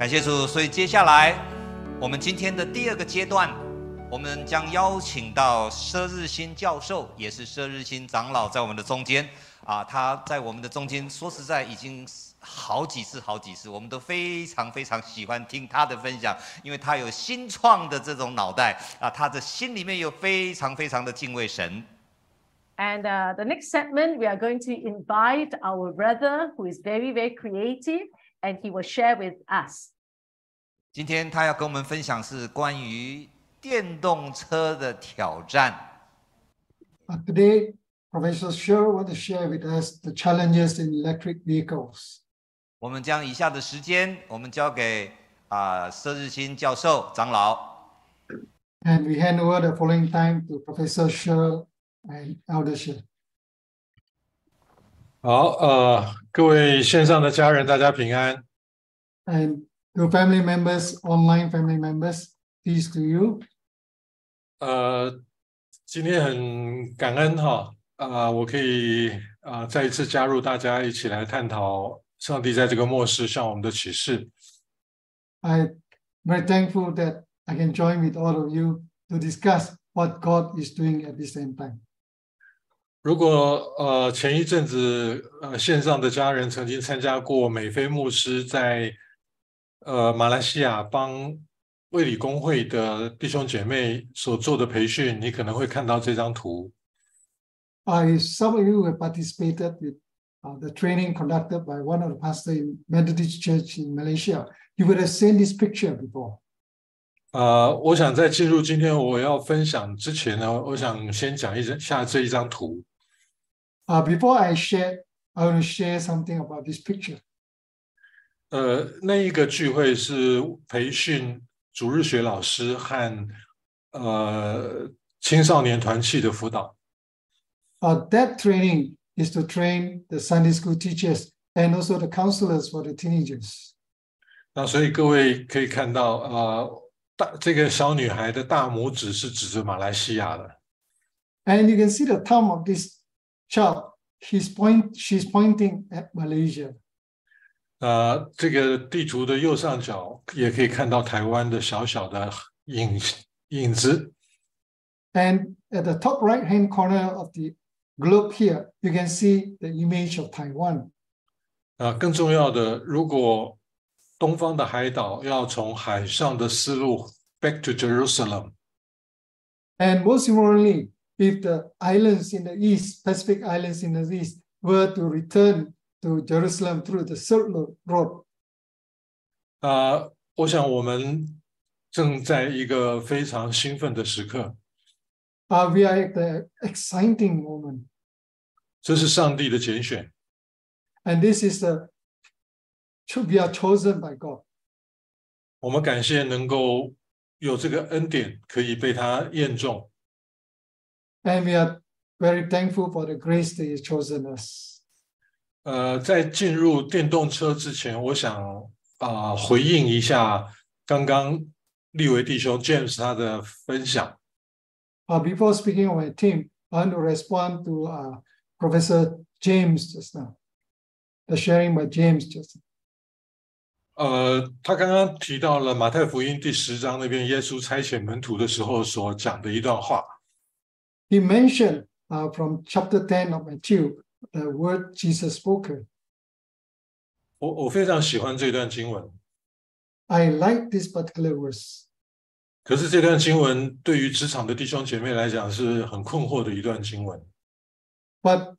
感谢主，所以接下来我们今天的第二个阶段，我们将邀请到佘日新教授，也是佘日新长老，在我们的中间啊，他在我们的中间，说实在已经好几次、好几次，我们都非常非常喜欢听他的分享，因为他有新创的这种脑袋啊，他的心里面有非常非常的敬畏神。And the next segment, we are going to invite our brother who is very, very creative, and he will share with us. 今天他要跟我们分享是关于电动车的挑战。 Uh, today, Professor Sher want to share with us the challenges in electric vehicles. 我们将以下的时间，我们交给啊佘日新教授长老。 And we hand over the following time to Professor Sher and Elder Sher. 好，呃，各位线上的家人，大家平安。 And to family members, online family members, peace to you. 呃，今天很感恩哈，啊、我可以啊、再一次加入大家一起来探讨上帝在这个末世向我们的启示。 I'm very thankful that I can join with all of you to discuss what God is doing at this end time. 如果呃前一阵子呃线上的家人曾经参加过美菲牧师在呃马来西亚帮卫理公会的弟兄姐妹所做的培训，你可能会看到这张图。I, some of you have participated with uh, the training conducted by one of the pastors in Methodist Church in Malaysia. You would have seen this picture before. 呃，我想在进入今天我要分享之前呢，我想先讲一下这一张图。Uh, before I share, I want to share something about this picture. 呃，那一个聚会是培训主日学老师和呃青少年团契的辅导。 Uh, that training is to train the Sunday school teachers and also the counselors for the teenagers. 那所以各位可以看到，呃，大这个小女孩的大拇指是指着马来西亚的， And you can see the thumb of this child. He's point, she's pointing at Malaysia. 呃，这个地图的右上角也可以看到台湾的小小的影影子。 And at the top right hand corner of the globe here, you can see the image of Taiwan. 啊，更重要的，如果东方的海岛要从海上的丝路 back to Jerusalem， And most importantly, if the islands in the east, Pacific islands in the east, were to return to Jerusalem through the Silk Road, 啊，我想我们正在一个非常兴奋的时刻， uh, we are at the exciting moment. 这是上帝的拣选， And this is the, we are chosen by God. 我们感谢能够有这个恩典可以被他验中。 And we are very thankful for the grace that He's chosen us. 呃，在进入电动车之前，我想啊、回应一下刚刚立维弟兄 James 他的分享。 Uh, before speaking of my team, I want to respond to uh, Professor James just now, the sharing by James just now. 呃，他刚刚提到了马太福音第十章那边耶稣差遣门徒的时候所讲的一段话。 He mentioned uh, from chapter 10 of Matthew the word Jesus spoken. 我我非常喜欢这段经文， I like this particular verse. 可是这段经文对于职场的弟兄姐妹来讲是很困惑的一段经文。 But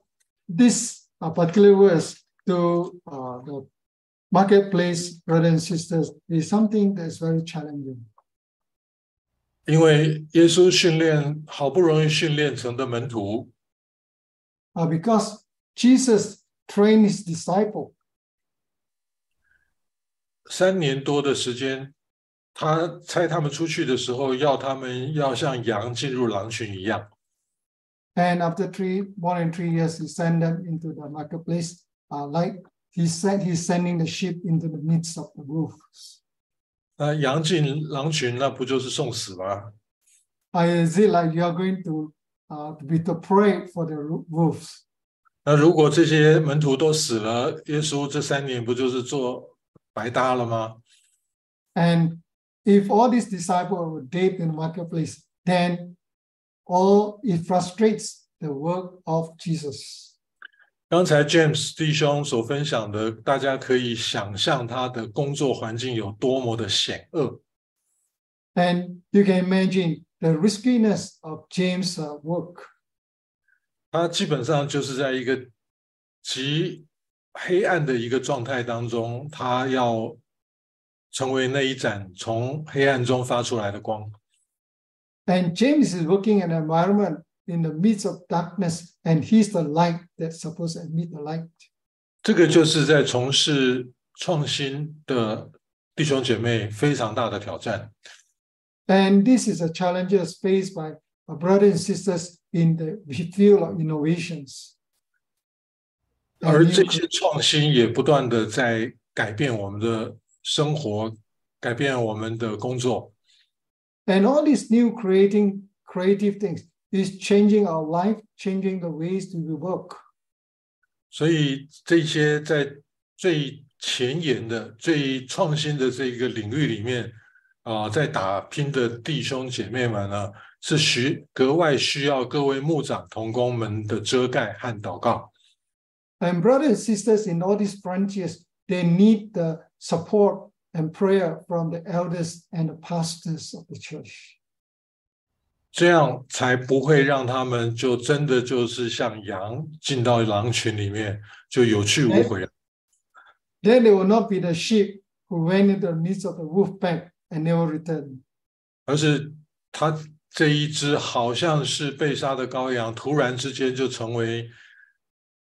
this uh, particular verse to uh, the marketplace brothers and sisters is something that's very challenging. 因为耶稣训练好不容易训练成的门徒， Uh, because Jesus trained his disciple 三年多的时间，他差他们出去的时候，要他们要像羊进入狼群一样。 And after three, more than three years, he sent them into the marketplace, uh, like he said he's sending the sheep into the midst of the wolves. 那羊进狼群，那不就是送死吗？ Uh, is it like you are going to uh, to be the prey for the ro- wolves? 那如果这些门徒都死了，耶稣这三年不就是做白搭了吗？ And if all these disciples were dead in the marketplace, then all it frustrates the work of Jesus. 刚才 James 弟兄所分享的，大家可以想象他的工作环境有多么的险恶。 And you can imagine the riskiness of James' uh, work. 他基本上就是在一个极黑暗的一个状态当中，他要成为那一盏从黑暗中发出来的光。 And James is working in an environment in the midst of darkness, and he's the light that's supposed to emit the light. 这个就是在从事创新的弟兄姐妹非常大的挑战。 And this is a challenges faced by our brothers and sisters in the field of innovations. And 而 new 这些创新也不断的在改变我们的生活，改变我们的工作。 And all these new creating creative things is changing our life, changing the ways we work. 所以这些在最前沿的、最创新的这个领域里面，啊、在打拼的弟兄姐妹们呢，是需格外需要各位牧长同工们的遮盖和祷告。 And brothers and sisters in all these frontiers, they need the support and prayer from the elders and the pastors of the church. 这样才不会让他们就真的就是像羊进到狼群里面，就有去无回。Then they will not be the sheep who went into the midst of the wolf pack and never returned. 而是他这一只好像是被杀的羔羊，突然之间就成为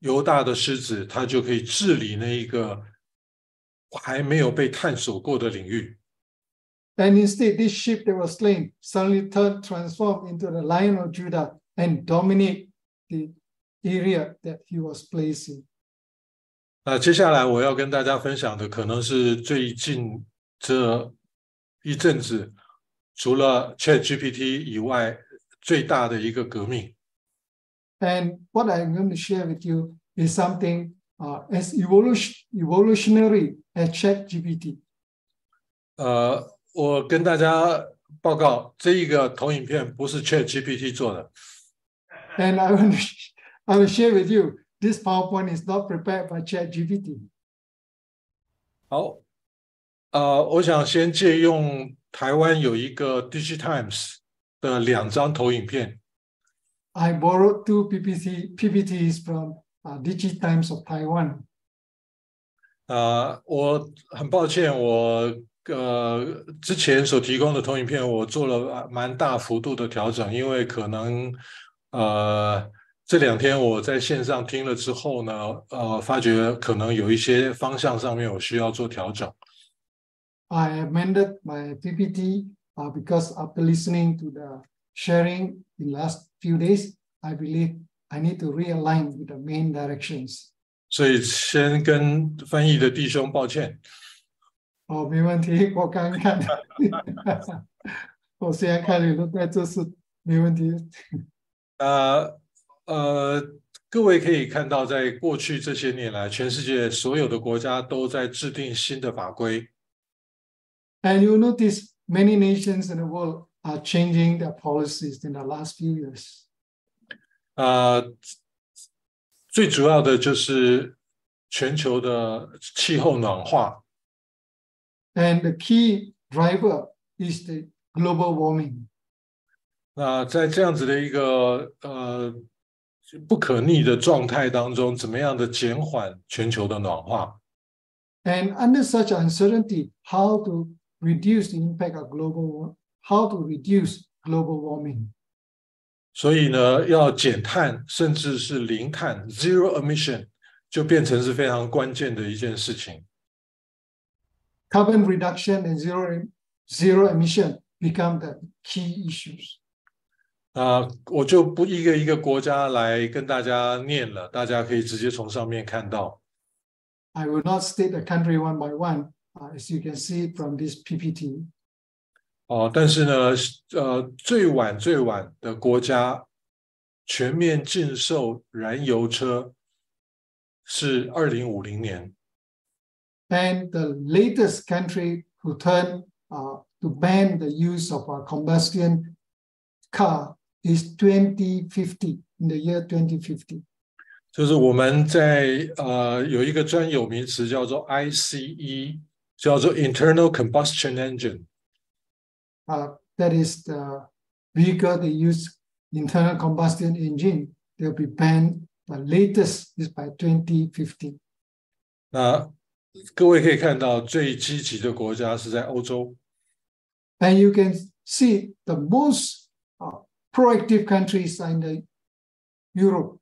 犹大的狮子，他就可以治理那一个还没有被探索过的领域。And instead, this sheep that was slain suddenly turned, transformed into the lion of Judah and dominate the area that he was placed in. 那接下来我要跟大家分享的，可能是最近这一阵子，除了 ChatGPT 以外，最大的一个革命。 And what I'm going to share with you is something uh, as evolution, evolutionary as ChatGPT. 呃， 我跟大家报告，这一个投影片不是 ChatGPT 做的，And I want to, I will share with you this PowerPoint is not prepared by ChatGPT. 好，呃，我想先借用台湾有一个 Digitimes 的两张投影片，I borrowed two PPT, PPTs from uh, DigiTimes of Taiwan. 呃，我很抱歉，我呃之前所提供的投影片我做了蛮大幅度的调整，因为可能呃这两天我在线上听了之后呢，呃，发觉可能有一些方向上面我需要做调整。I amended my PPT uh, because after listening to the sharing in last few days, I believe I need to realign with the main directions. 所以先跟翻译的弟兄抱歉。哦，没问题，我刚看，我现在看你都在这是，没问题。呃呃，各位可以看到，在过去这些年来，全世界所有的国家都在制定新的法规。And you notice many nations in the world are changing their policies in the last few years. 呃，最主要的就是全球的气候暖化。And the key driver is the global warming. 那在这样子的一个呃不可逆的状态当中，怎么样的减缓全球的暖化？ And under such uncertainty, how to reduce the impact of global, wa- how to reduce global warming. 所以呢，要减碳，甚至是零碳 （zero emission） 就变成是非常关键的一件事情。 Carbon reduction and zero, zero emission become the key issues. 啊、我就不一个一个国家来跟大家念了，大家可以直接从上面看到。 I will not state the country one by one, uh, as you can see from this PPT. 哦，但是呢，呃，最晚最晚的国家全面禁售燃油车是二零五零年。 And the latest country who turned uh, to ban the use of a combustion car is 2050 in the year 2050. 就是我们在呃有一个专有名词叫做 ICE，叫做 Internal Combustion Engine。 Uh, that is the vehicle that use internal combustion engine. They'll be banned. The latest is by 2050. 那 各位可以看到，最积极的国家是在欧洲， And you can see the most uh, proactive countries are in the Europe.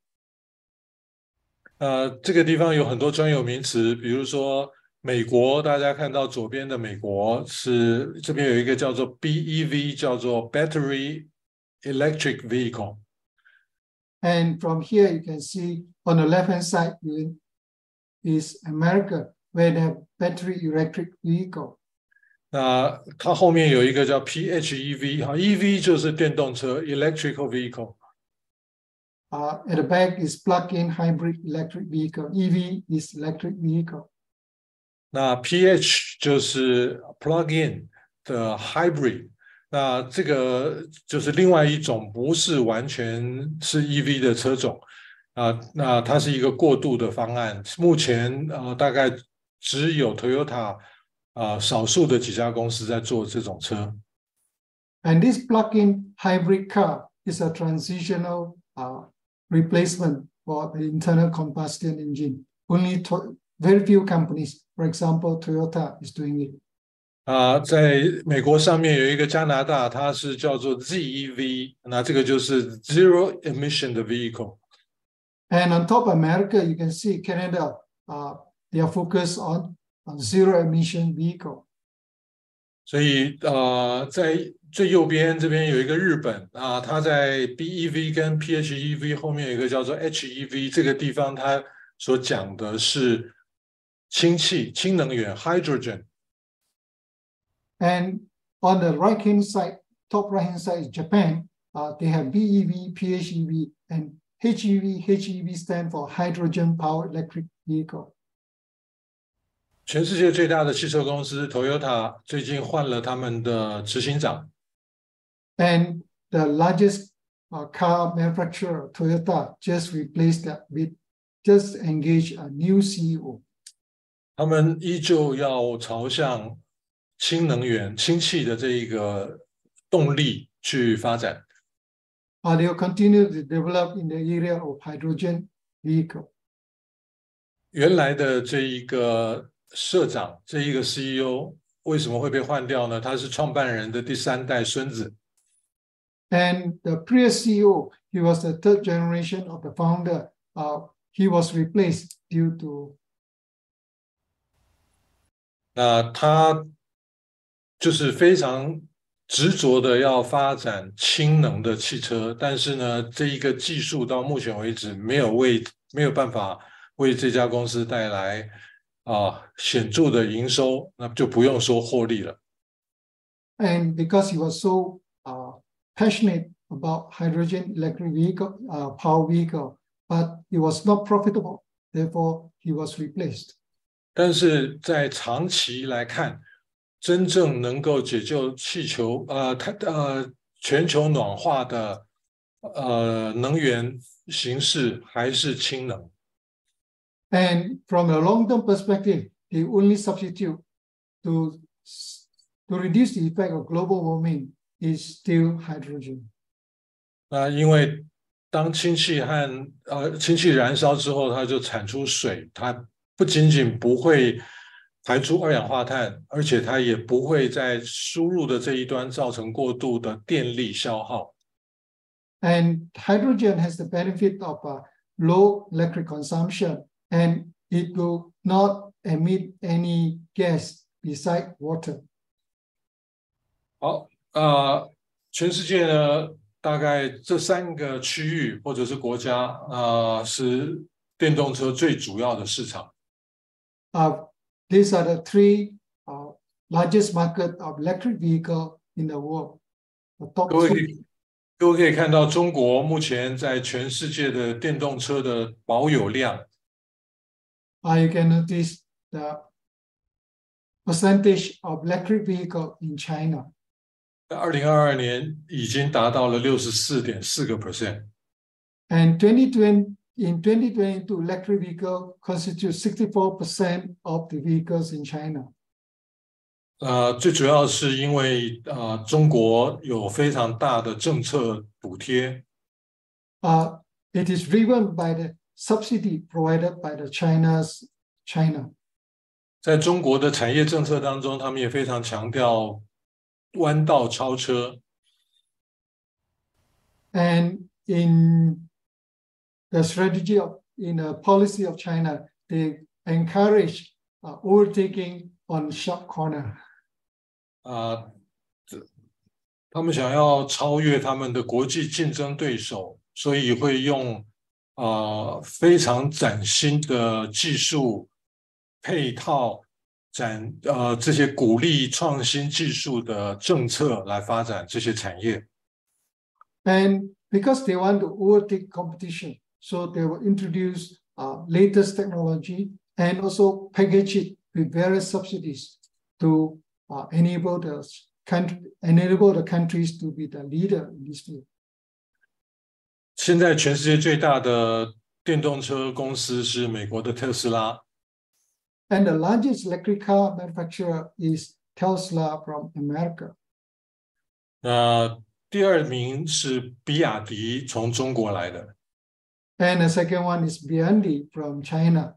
呃，这个地方有很多专有名词，比如说美国，大家看到左边的美国是这边有一个叫做 BEV，叫做 Battery Electric Vehicle。 And from here, you can see on the left-hand side you- is America, where they have battery electric vehicle. 那它后面有一个叫 PHEV，哈，EV 就是电动车 （Electrical Vehicle）。 Uh, at the back is plug-in hybrid electric vehicle. EV is electric vehicle. 那 PH 就是 plug-in 的 hybrid，那这个就是另外一种不是完全是 EV 的车种啊，那它是一个过渡的方案。目前呃大概 只有 Toyota 啊、少数的几家公司在做这种车。 And this plug-in hybrid car is a transitional uh, replacement for the internal combustion engine. Only to- very few companies, for example, Toyota is doing it. 啊，在美国上面有一个加拿大，它是叫做 ZEV，那这个就是 Zero Emission 的 vehicle。 And on top of America, you can see Canada, uh, they are focused on, on zero emission vehicle. 所以呃，在最右边这边有一个日本啊，它在 BEV 跟 PHEV 后面有一个叫做 HEV，这个地方它所讲的是氢气、氢能源 （hydrogen）。 And on the right hand side, top right hand side is Japan. Uh, they have BEV, PHEV, and HEV. HEV stand for hydrogen powered electric vehicle. 全世界最大的汽车公司 Toyota 最近换了他们的执行长，And the largest uh, car manufacturer, Toyota, just replaced that with just engaged a new E CEO. 他们依旧要朝向氢能源、氢气的这一个动力去发展。Uh, they will continue to develop in the area of hydrogen vehicle. 原来的这一个社长，这一个 CEO 为什么会被换掉呢？他是创办人的第三代孙子，And the previous CEO, he was the third generation of the founder. Uh, he was replaced due to 那他就是非常执着的要发展氢能的汽车，但是呢，这一个技术到目前为止没有为没有办法为这家公司带来啊显著的营收，那就不用说获利了。and because he was so uh, passionate about hydrogen electric vehicle, uh, power vehicle, but it was not profitable. Therefore, he was replaced. 但是在长期来看，真正能够解救气球呃它呃全球暖化的呃能源形式还是氢能。And from a long-term perspective, the only substitute to, s- to reduce the effect of global warming is still hydrogen. 那因为当氢气和呃氢气燃烧之后，它就产出水，它不仅仅不会排出二氧化碳，而且它也不会在输入的这一端造成过度的电力消耗。 And hydrogen has the benefit of uh, low electric consumption and it will not emit any gas beside water. 好，呃，全世界呢，大概这三个区域或者是国家，呃，是电动车最主要的市场。 Uh, these are the three uh, largest market of electric vehicle in the world. The top 各位可 three. 以，各位可以看到，中国目前在全世界的电动车的保有量， Uh, you can notice the percentage of electric vehicle in China. 在二零二二年已经达到了六十四点四个 percent。 And 2020, in 2022, electric vehicle constitute 64% of the vehicles in China. 呃，最主要是因为呃，中国有非常大的政策补贴， Uh, it is driven by the subsidy provided by the China's China. 在中国的产业政策当中，他们也非常强调弯道超车。 And in the strategy of in the policy of China, they encourage uh, overtaking on sharp corner. 啊，这他们想要超越他们的国际竞争对手，所以会用 啊非常崭新的技术配套，展呃这些鼓励创新技术的政策来发展这些产业。 And because they want to overtake competition, so they will introduce uh, latest technology and also package it with various subsidies to uh, enable the country, enable the countries to be the leader in this field. 现在全世界最大的电动车公司是美国的特斯拉，And the largest electric car manufacturer is Tesla from America. 那第二名是比亚迪，从中国来的。And the second one is BYD from China.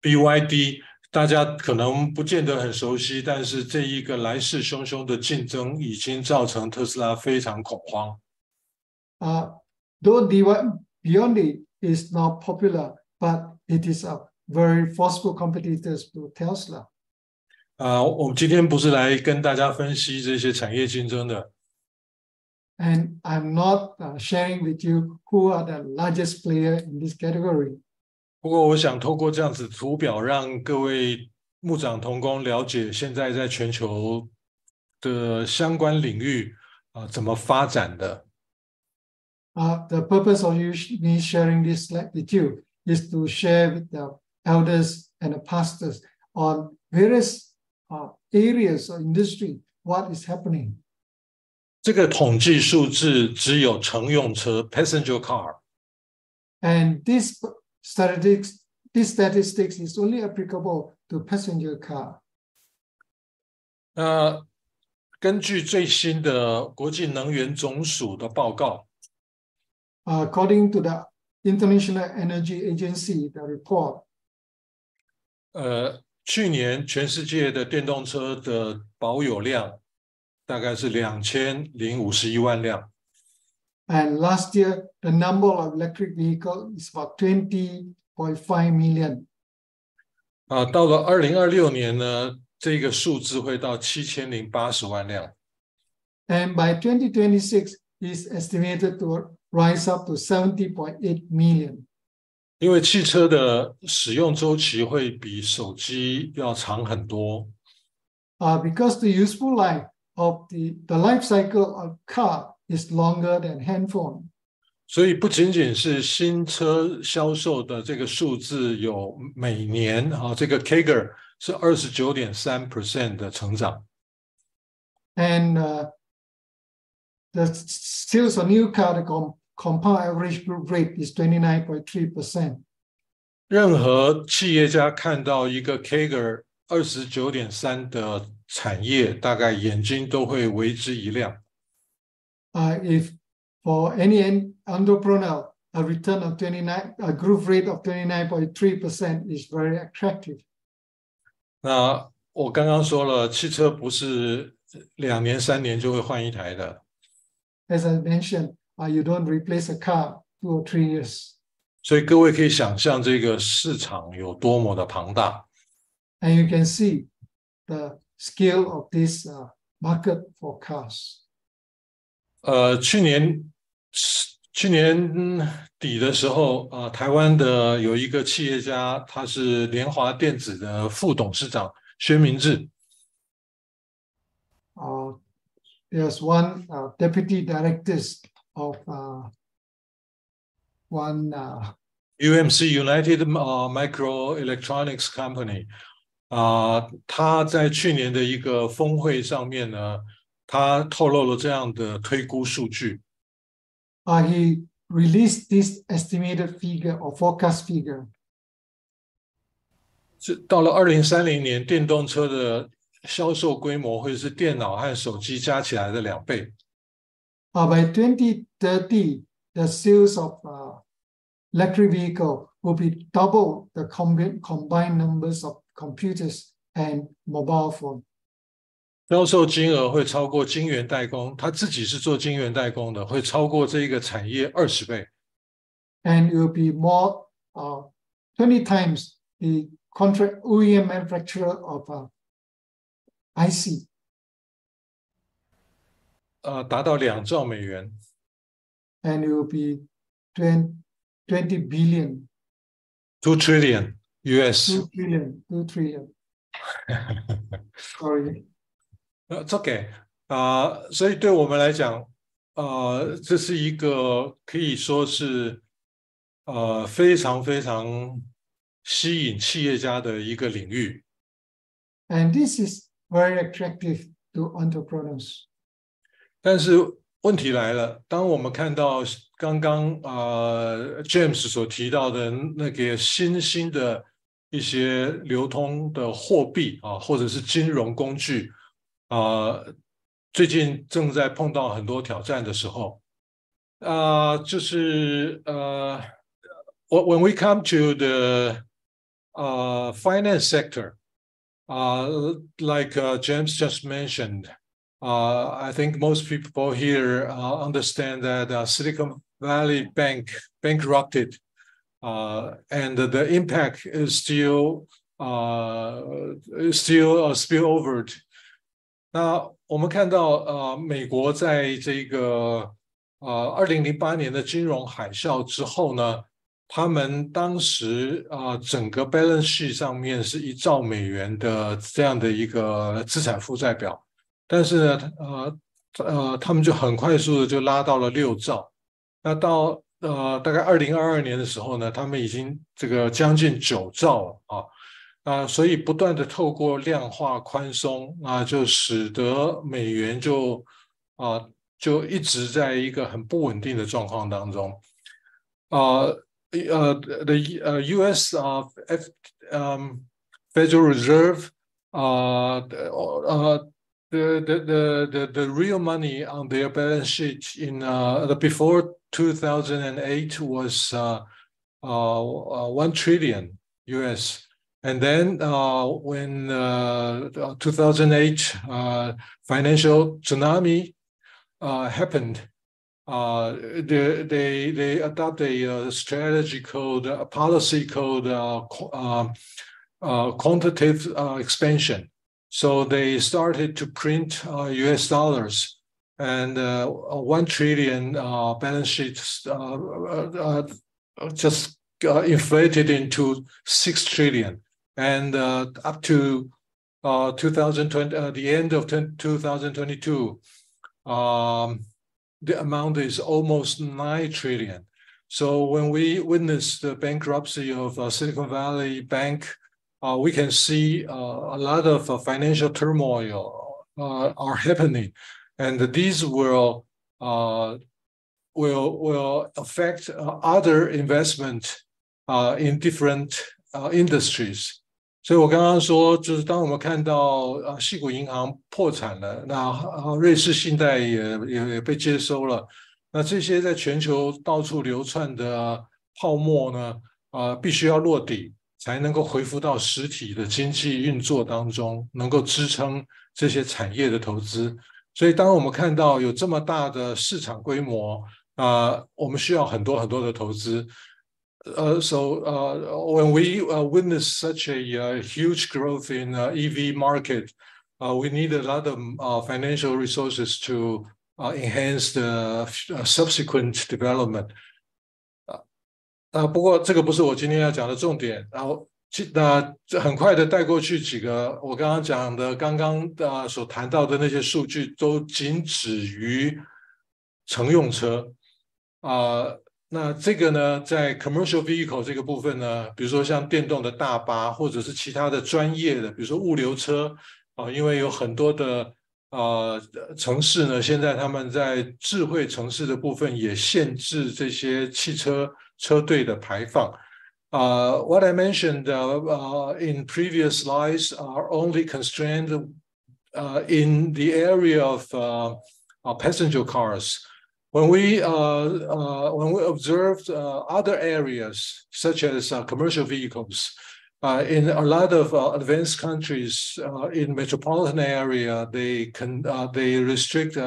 BYD，大家可能不见得很熟悉，但是这一个来势汹汹的竞争已经造成特斯拉非常恐慌。Uh, though the Beyond is not popular, but it is a very forceful competitors to Tesla. 啊、我们今天不是来跟大家分析这些产业竞争的， And I'm not uh, sharing with you who are the largest player in this category. 不过我想透过这样子图表，让各位牧长同工了解现在在全球的相关领域啊、怎么发展的。 Uh, the purpose of you, me sharing this slide with you is to share with the elders and the pastors on various uh, areas of industry what is happening. 这个统计数字只有乘用车 （passenger car）。 And this statistics, this statistics is only applicable to passenger car. 那根据最新的国际能源总署的报告， Uh, according to the International Energy Agency, the report, 呃，去年全世界的电动车的保有量大概是两千零五十一万辆， and last year the number of electric vehicle is about 20.5 million. 啊，到了二零二六年呢，这个数字会到七千零八十万辆。 And by 2026 is estimated to rise up to 70.8 million. 因为汽车的使用周期会比手机要长很多， Uh, because the useful life of the, the life cycle of car is longer than handphone. 所以不仅仅是新车销售的这个数字有每年啊，这个 CAGR 是二十九点三 percent 的成长。 And uh, the sales of new car, the com- compound average rate is twenty nine point three percent。任何企业家看到一个 CAGR 二十九点三的产业，大概眼睛都会为之一亮。Uh, if for any entrepreneur, a return of 29, a growth rate of 29.3% is very attractive. 那我刚刚说了，汽车不是两年、三年就会换一台的。As I mentioned, uh, you don't replace a car two or three years. 所以各位可以想象这个市场有多么的庞大。 And you can see the scale of this uh, market for cars. 呃，去年去年底的时候，啊、台湾的有一个企业家，他是联华电子的副董事长薛明志， Uh, there's one uh, deputy directors of uh, one uh, UMC United 呃 Microelectronics Company， 啊，他在去年的一个峰会上面呢，他透露了这样的推估数据。Uh, he released this estimated figure or forecast figure. 这到了二零三零年，电动车的销售规模会是电脑和手机加起来的两倍。 Uh, by 2030, the sales of uh, electric vehicle will be double the combi- combined numbers of computers and mobile phone. 销售金额会超过晶圆代工，他自己是做晶圆代工的，会超过这一个产业二十倍。 and it will be more uh, 20 times the contract OEM manufacturer of uh, IC 呃，达到两兆美元。and it will be twenty twenty billion, Two trillion US。2 trillion, Two trillion. Sorry. 呃，这给啊，所以对我们来讲，呃，这是一个可以说是呃非常非常吸引企业家的一个领域。And this is very attractive to entrepreneurs. 但是问题来了，当我们看到刚刚呃 James 所提到的那个新兴的一些流通的货币啊，或者是金融工具啊，最近正在碰到很多挑战的时候，啊，就是呃，when we come to the 呃 finance sector，啊，like James just mentioned。Uh, I think most people here uh, understand that uh, Silicon Valley Bank bankrupted, uh, and the impact is still uh, is still uh, spillover. 那我们看到，呃，美国在这个呃二零零八年的金融海啸之后呢，他们当时啊、整个 balance sheet 上面是一兆美元的这样的一个资产负债表。 但是呢，呃呃，他们就很快速的就拉到了六兆。那到呃大概二零二二年的时候呢，他们已经这个将近九兆了啊啊，所以不断的透过量化宽松啊，就使得美元就啊就一直在一个很不稳定的状况当中。啊呃，the 呃 U.S. 啊 F 嗯 Federal Reserve 啊呃。The, the, the, the, real money on their balance sheet in uh, the before 2008 was uh, uh, 1 trillion US. And then uh, when 2008 uh, financial tsunami uh, happened, uh, they, they, they adopt a strategy called, a policy called quantitative expansion. So they started to print uh, US dollars and uh, one trillion uh, balance sheets just inflated into six trillion. And up to 2020, the end of 2022, um, the amount is almost nine trillion. So when we witnessed the bankruptcy of Silicon Valley Bank, uh, we can see uh, a lot of uh, financial turmoil uh, are happening, and these will uh, will will affect uh, other investment in different industries. 所以我刚刚说，就是当我们看到啊，矽谷银行破产了，那瑞士信贷也也也被接收了，那这些在全球到处流窜的泡沫呢，啊，必须要落底。才能够恢复到实体的经济运作当中，能够支撑这些产业的投资。所以，当我们看到有这么大的市场规模，啊、呃，我们需要很多很多的投资。呃、uh,，so 呃、uh,，when we uh, witness such a uh, huge growth in uh, EV market, uh, we need a lot of uh, financial resources to uh, enhance the subsequent development. 啊，不过这个不是我今天要讲的重点。然后，那这很快的带过去几个我刚刚讲的，刚刚啊所谈到的那些数据，都仅止于乘用车啊。那这个呢，在 commercial vehicle 这个部分呢，比如说像电动的大巴，或者是其他的专业的，比如说物流车啊，因为有很多的呃城市呢，现在他们在智慧城市的部分也限制这些汽车车队的排放。Uh, what I mentioned uh, uh, in previous slides are only constrained uh, in the area of uh, passenger cars. When we uh, when we observed other areas such as commercial vehicles, in a lot of advanced countries in metropolitan area, they can they restrict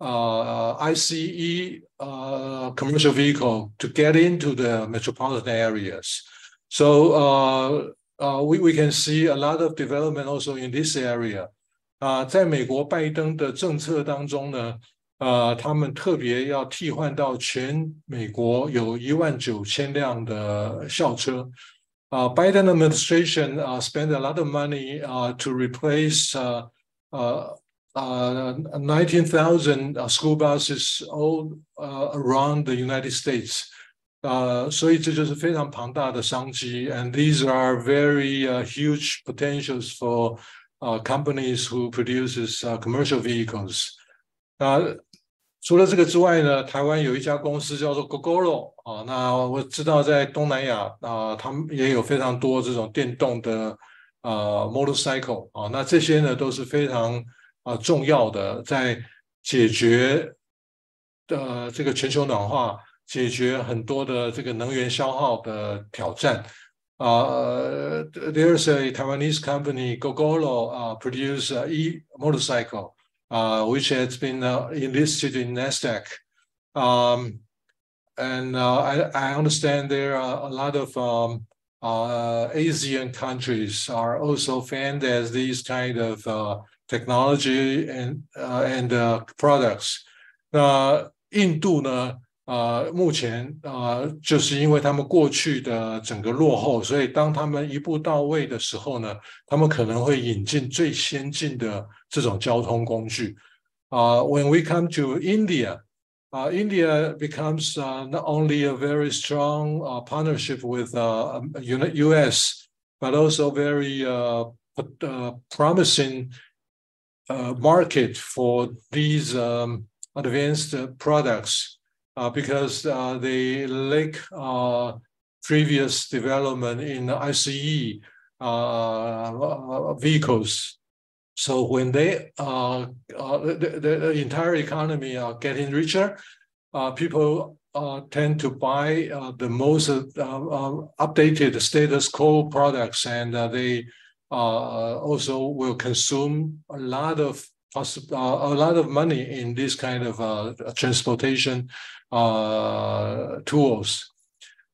uh, ICE uh, commercial vehicle to get into the metropolitan areas. So uh, uh, we, we can see a lot of development also in this area. 啊、uh,，在美国拜登的政策当中呢，呃，他们特别要替换到全美国有一万九千辆的校车。uh, Biden administration uh, spent a lot of money uh, to replace uh, uh, uh, 19,000 uh, school buses all uh, around the United States. Uh, and these are very uh, huge potentials for uh, companies who produces uh, commercial vehicles. 那除了这个之外呢，台湾有一家公司叫做 GoGoRo 啊，那我知道在东南亚啊，他们也有非常多这种电动的呃 motorcycle 啊，那这些呢都是非常 啊重要的，在解决的这个全球暖化、解决很多的这个能源消耗的挑战。Uh, there's a Taiwanese company, Gogoro, uh, produce a e motorcycle, uh, which has been uh, enlisted in Nasdaq. Um, and uh, I, I understand there are a lot of um, uh, Asian countries are also fanned as these kind of uh, technology and uh, and uh, products。那印度呢？呃，目前呃，就是因为他们过去的整个落后，所以当他们一步到位的时候呢，他们可能会引进最先进的这种交通工具。啊、uh,，When we come to India, uh, India becomes uh, not only a very strong uh, partnership with uh, U.S., but also very uh, uh, promising uh, market for these um, advanced uh, products uh, because uh, they lack uh, previous development in ICE uh, vehicles. So when they the, the, the, entire economy are getting richer, people tend to buy the most updated status quo products and they uh, also will consume a lot of uh, a lot of money in this kind of uh, transportation uh, tools。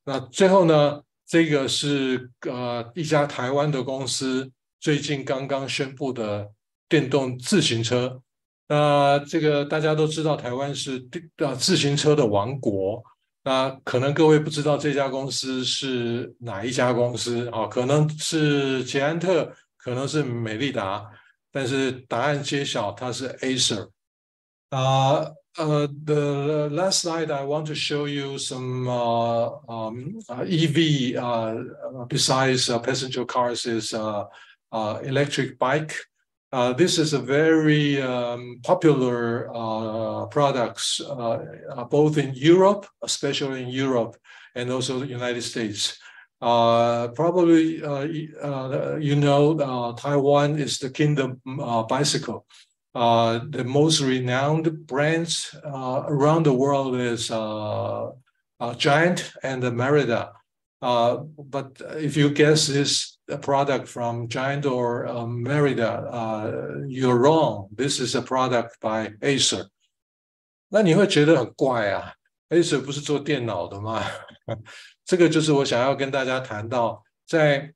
那最后呢，这个是呃一家台湾的公司最近刚刚宣布的电动自行车。那这个大家都知道，台湾是呃自行车的王国。 那可能各位不知道这家公司是哪一家公司啊？可能是捷安特，可能是美利达，但是答案揭晓，它是 Acer。啊呃，the last slide I want to show you some uh, um, uh, EV uh, besides uh, passenger cars is uh, uh, electric bike. Uh, this is a very um, popular uh, products uh, uh, both in Europe, especially in Europe, and also the United States. Uh, probably you know Taiwan is the kingdom bicycle. the most renowned brands around the world is Giant and Merida. but if you guess this a product from Giant or um, Merida, uh, you're wrong. This is a product by Acer. 那你会觉得很怪啊，Acer 不是做电脑的吗？这个就是我想要跟大家谈到，在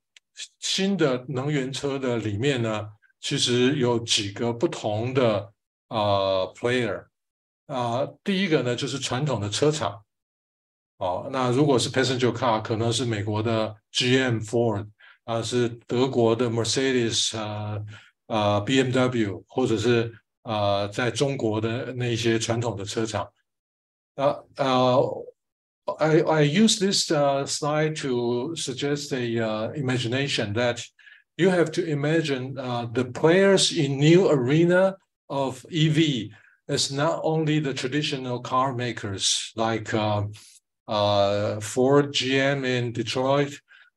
新的能源车的里面呢，其实有几个不同的呃 player 啊。第一个呢就是传统的车厂，哦，那如果是 passenger car，可能是美国的 GM、Ford。 啊，是德国的 Mercedes 啊啊 BMW，或者是啊在中国的那些传统的车厂。啊啊 I, I use this uh, slide to suggest a uh, imagination that you have to imagine uh, the players in new arena of EV as not only the traditional car makers like uh, uh, Ford, GM in Detroit, uh,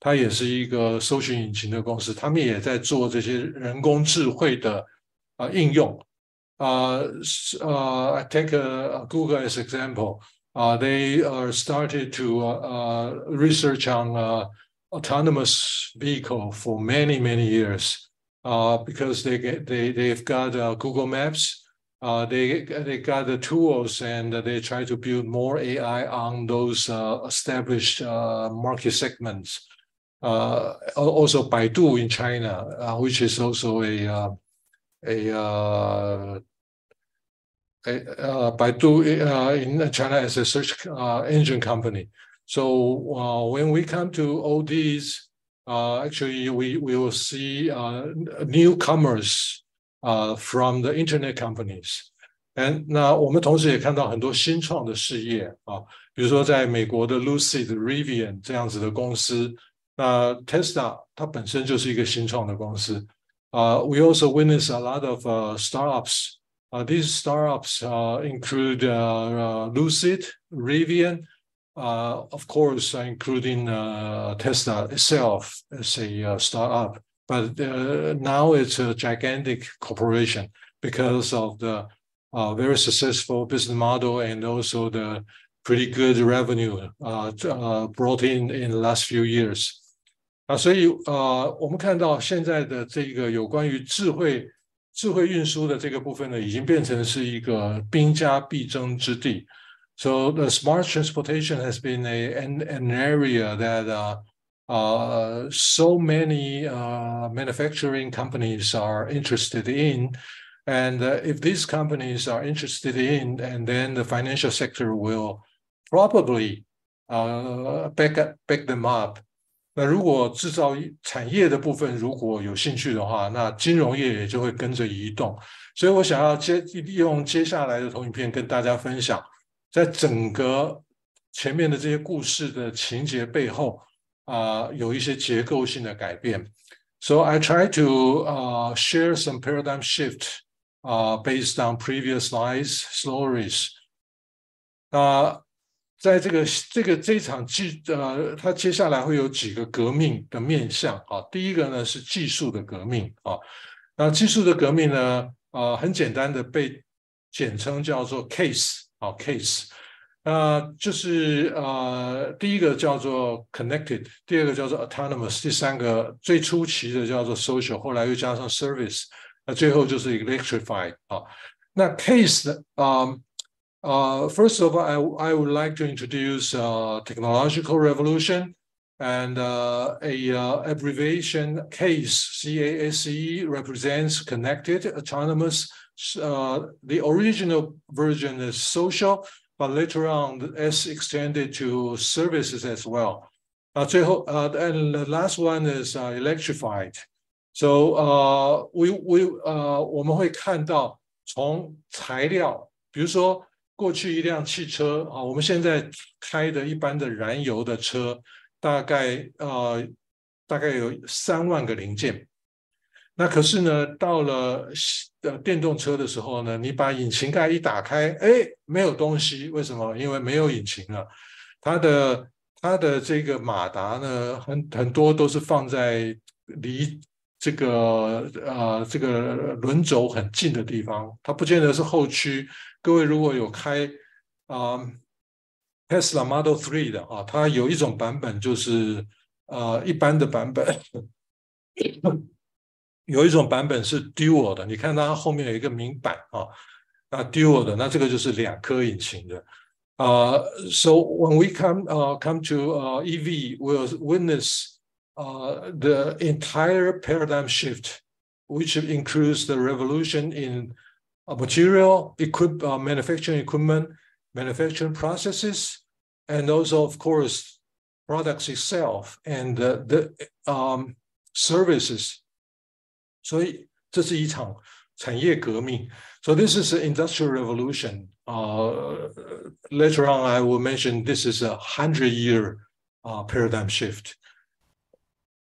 它也是一个搜寻引擎的公司，他们也在做这些人工智慧的啊应用。啊呃，I take a Google as example. 啊，they are started to uh research on autonomous vehicle for many many years uh, because they get they they've got uh, Google Maps. Uh, they they got the tools and they try to build more AI on those uh, established uh, market segments. Uh, also Baidu in China, which is also a a uh, Baidu in China as a search engine company. So uh, when we come to all these, uh, actually we, we will see uh, newcomers uh, from the internet companies. And 那我们同时也看到很多新创的事业啊，比如说在美国的 Lucid、Rivian 这样子的公司， 那 Tesla 它本身就是一个新创的公司。Uh, we also witness a lot of uh, startups. Uh, these startups uh, include uh, uh, Lucid, Rivian, uh, of course, including uh, Tesla itself as a uh, startup, but now it's a gigantic corporation because of the very successful business model and also the pretty good revenue brought in in the last few years. 啊，所以呃，我们看到现在的这个有关于智慧智慧运输的这个部分呢，已经变成是一个兵家必争之地。so the smart transportation has been a, an, an area that uh, uh, so many uh, manufacturing companies are interested in. And uh, if these companies are interested in, and then the financial sector will probably uh, back, up, back them up. 那如果制造产业的部分如果有兴趣的话，那金融业也就会跟着移动。所以我想要接利用接下来的投影片跟大家分享。在整个前面的这些故事的情节背后啊，有一些结构性的改变。So I try to uh, share some paradigm shift uh, based on previous slides stories. 啊，在这个这个这场技呃，它接下来会有几个革命的面向啊。第一个呢是技术的革命啊。那技术的革命呢，呃，很简单的被简称叫做 case。啊，case，呃，就是呃，第一个叫做 connected，第二个叫做 autonomous，第三个最初期的叫做 social，后来又加上 service，那最后就是 electrified 啊。那 case 啊，呃，first of all, I I would like to introduce uh technological revolution and uh, a uh, abbreviation CASE, C-A-S-E represents connected, autonomous, uh, the original version is social, but later on S extended to services as well. Uh, uh, and the last one is uh, electrified. So uh, we we 呃、uh, 我们会看到从材料，比如说 过去一辆汽车啊，我们现在开的一般的燃油的车，大概呃大概有三万个零件。那可是呢，到了呃电动车的时候呢，你把引擎盖一打开，哎，没有东西，为什么？因为没有引擎了。它的它的这个马达呢，很很多都是放在离这个呃这个轮轴很近的地方，它不见得是后驱。各位如果有开啊 Tesla Model Three 的啊，它有一种版本就是呃一般的版本。有一种版本是 dual 的，你看它后面有一个明版啊，那 dual 的，那这个就是两颗引擎的。Uh, so when we come uh, come to uh, EV, we'll witness uh, the entire paradigm shift, which includes the revolution in uh, material, equip, uh, manufacturing equipment, manufacturing processes, and also, of course, products itself and uh, the um, services. 所以这是一场产业革命。So this is an industrial revolution. Uh, later on, I will mention this is a hundred-year uh, paradigm shift.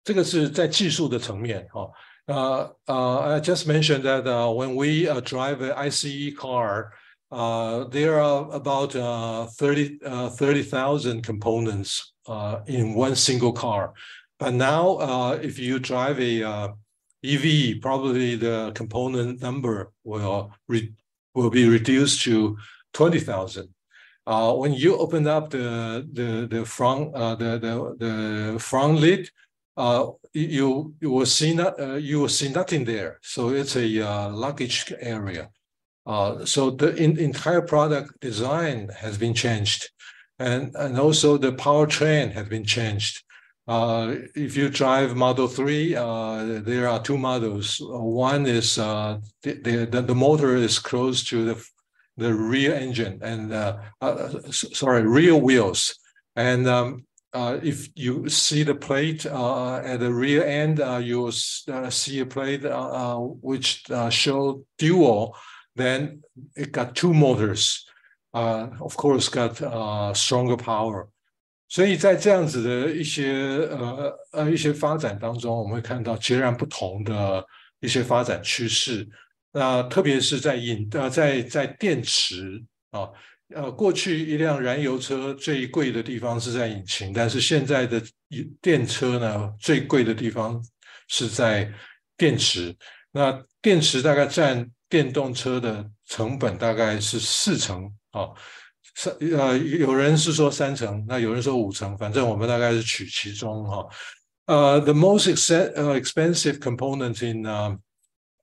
这个是在技术的层面哈。Uh, uh, I just mentioned that uh, when we uh, drive an ICE car, uh, there are about uh, 30 uh, 30,000 components uh, in one single car. But now, uh, if you drive a uh, EV, probably the component number will will be reduced to 20,000. Uh, when you open up the the the front uh, the the the front lid, uh, you you will see not uh, you will see nothing there. So it's a uh, luggage area. Uh, so the in, entire product design has been changed, and and also the powertrain has been changed. Uh, if you drive Model 3, uh, there are two models. One is uh, the, the, the motor is close to the, the rear engine and, sorry, rear wheels. And um, uh, if you see the plate at the rear end, you will see a plate which show dual, then it got two motors. of course, got stronger power. 所以在这样子的一些呃呃一些发展当中，我们会看到截然不同的一些发展趋势。那特别是在引呃在在电池啊 呃过去一辆燃油车最贵的地方是在引擎，但是现在的电车呢最贵的地方是在电池。那电池大概占电动车的成本大概是四成啊。三呃，有人是说三成，那有人说五成，反正我们大概是取其中哈。呃，the most expensive component in uh,